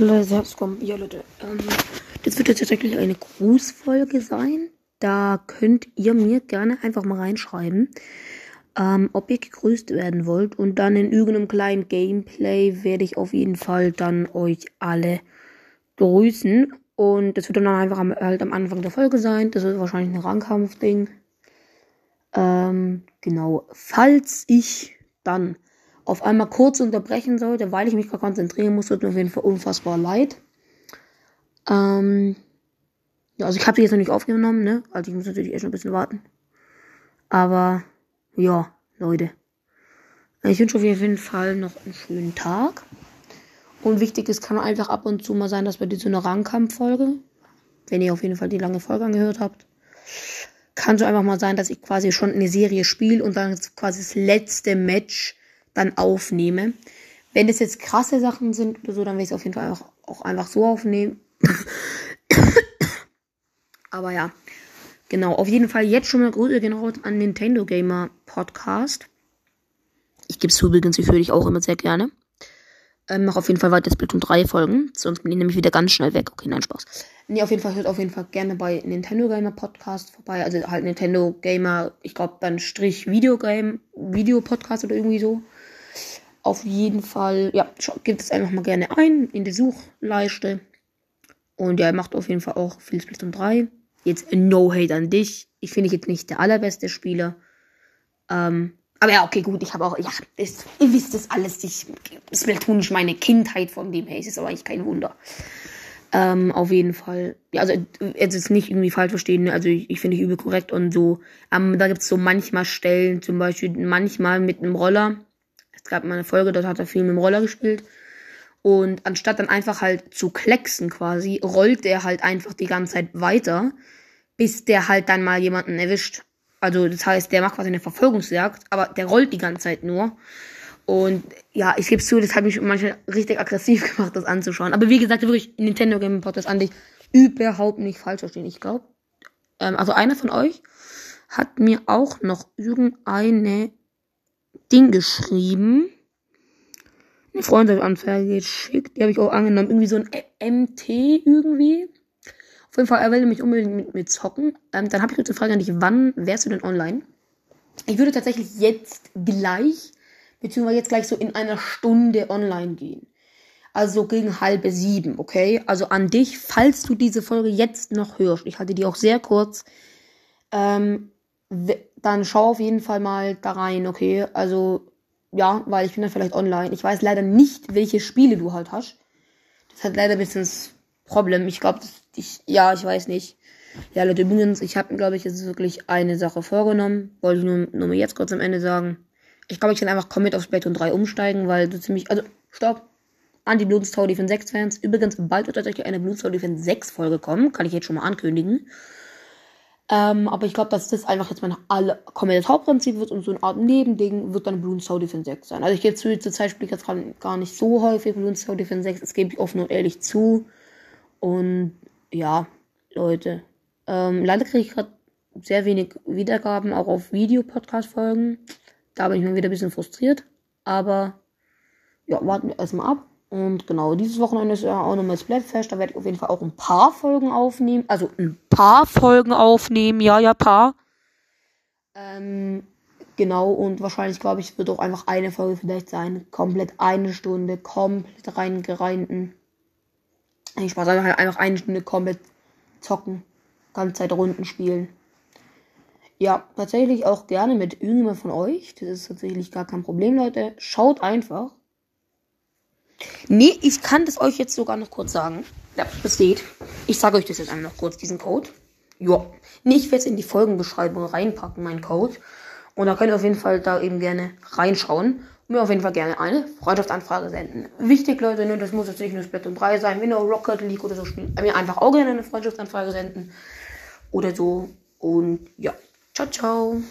Hallo, Selbstkommen. Ja, Leute. Ähm, das wird jetzt tatsächlich eine Grußfolge sein. Da könnt ihr mir gerne einfach mal reinschreiben, ähm, ob ihr gegrüßt werden wollt. Und dann in irgendeinem kleinen Gameplay werde ich auf jeden Fall dann euch alle grüßen. Und das wird dann einfach am, halt am Anfang der Folge sein. Das wird wahrscheinlich ein Rangkampf-Ding. Ähm, genau. Falls ich dann auf einmal kurz unterbrechen sollte, weil ich mich gerade konzentrieren muss, tut mir auf jeden Fall unfassbar leid. Ähm, ja, also ich habe die jetzt noch nicht aufgenommen, ne? Also ich muss natürlich erst noch ein bisschen warten. Aber ja, Leute. Ich wünsche auf jeden Fall noch einen schönen Tag. Und wichtig ist, kann einfach ab und zu mal sein, dass bei dir so eine Rangkampf-Folge, wenn ihr auf jeden Fall die lange Folge angehört habt, kann so einfach mal sein, dass ich quasi schon eine Serie spiele und dann quasi das letzte Match dann aufnehme. Wenn es jetzt krasse Sachen sind oder so, dann werde ich es auf jeden Fall auch, auch einfach so aufnehmen. Aber ja, genau. Auf jeden Fall jetzt schon mal Grüße genau an Nintendo Gamer Podcast. Ich gebe es übrigens, ich höre dich auch immer sehr gerne. Ähm, mach auf jeden Fall weiter Splatoon 3 Folgen, sonst bin ich nämlich wieder ganz schnell weg. Okay, nein, Spaß. Nee, auf jeden Fall hört auf jeden Fall gerne bei Nintendo Gamer Podcast vorbei. Also halt Nintendo Gamer, ich glaube dann Strich Videogame, Video Podcast oder irgendwie so. Auf jeden Fall, ja, gibt es einfach mal gerne ein in die Suchleiste. Und ja, macht auf jeden Fall auch viel Splatoon 3. Jetzt no hate an dich. Ich finde ich jetzt nicht der allerbeste Spieler. Ähm, aber ja, okay, gut, ich habe auch, ja, ist, ihr wisst das alles. Ich, Splatoon ist meine Kindheit von dem her. Ist aber eigentlich kein Wunder. Ähm, auf jeden Fall. Ja, also jetzt ist nicht irgendwie falsch verstehen. Ne? Also ich, ich finde ich übel korrekt und so. Ähm, da gibt es so manchmal Stellen, zum Beispiel manchmal mit einem Roller gab mal eine Folge, dort hat er viel mit dem Roller gespielt. Und anstatt dann einfach halt zu klecksen quasi, rollt er halt einfach die ganze Zeit weiter, bis der halt dann mal jemanden erwischt. Also das heißt, der macht quasi eine Verfolgungsjagd, aber der rollt die ganze Zeit nur. Und ja, ich gebe zu, das hat mich manchmal richtig aggressiv gemacht, das anzuschauen. Aber wie gesagt, wirklich Nintendo Game Podcast an dich überhaupt nicht falsch verstehen. Ich glaube, ähm, also einer von euch hat mir auch noch irgendeine Ding geschrieben. Eine Freundschaftsanfrage geschickt. Die habe ich auch angenommen. Irgendwie so ein MT irgendwie. Auf jeden Fall, er will mich unbedingt mit mir zocken. Ähm, dann habe ich kurz eine Frage an dich. Wann wärst du denn online? Ich würde tatsächlich jetzt gleich, beziehungsweise jetzt gleich so in einer Stunde online gehen. Also gegen halbe sieben, okay? Also an dich, falls du diese Folge jetzt noch hörst. Ich halte die auch sehr kurz. Ähm, dann schau auf jeden Fall mal da rein, okay? Also, ja, weil ich bin dann vielleicht online. Ich weiß leider nicht, welche Spiele du halt hast. Das hat leider ein bisschen das Problem. Ich glaube, ich, ja, ich weiß nicht. Ja, Leute, übrigens, ich habe glaube ich, jetzt wirklich eine Sache vorgenommen. Wollte ich nur, nur mal jetzt kurz am Ende sagen. Ich glaube, ich kann einfach komplett auf Splatoon 3 umsteigen, weil so ziemlich, also, stopp. An die Bloons Tower Defense 6 Fans. Übrigens, bald wird tatsächlich eine Bloons Tower Defense 6 Folge kommen. Kann ich jetzt schon mal ankündigen. Ähm, aber ich glaube, dass das einfach jetzt mein alle komplettes Hauptprinzip wird und so eine Art Nebending wird dann Bloons Tower Defense 6 sein. Also ich jetzt zu, zur Zeit spiele ich jetzt gar nicht so häufig Bloons Tower Defense 6, das gebe ich offen und ehrlich zu. Und ja, Leute. Ähm, leider kriege ich gerade sehr wenig Wiedergaben, auch auf Videopodcast-Folgen. Da bin ich mir wieder ein bisschen frustriert. Aber ja, warten wir erstmal ab. Und genau, dieses Wochenende ist ja auch nochmal Splatfest. Da werde ich auf jeden Fall auch ein paar Folgen aufnehmen. Also ein paar Folgen aufnehmen. Ja, ja, paar. Ähm, genau, und wahrscheinlich, glaube ich, wird auch einfach eine Folge vielleicht sein. Komplett eine Stunde, komplett reingereinten. Ich Spaß, also halt einfach eine Stunde komplett zocken. Ganze Zeit Runden spielen. Ja, tatsächlich auch gerne mit irgendjemand von euch. Das ist tatsächlich gar kein Problem, Leute. Schaut einfach Nee, ich kann das euch jetzt sogar noch kurz sagen. Ja, das geht. Ich sage euch das jetzt einmal noch kurz, diesen Code. Ja. Nee, ich werde es in die Folgenbeschreibung reinpacken, mein Code. Und da könnt ihr auf jeden Fall da eben gerne reinschauen. Und mir auf jeden Fall gerne eine Freundschaftsanfrage senden. Wichtig, Leute, ne, das muss jetzt nicht nur Splatoon 3 sein. Wenn ihr Rocket League oder so spielt, mir einfach auch gerne eine Freundschaftsanfrage senden. Oder so. Und ja. Ciao, ciao.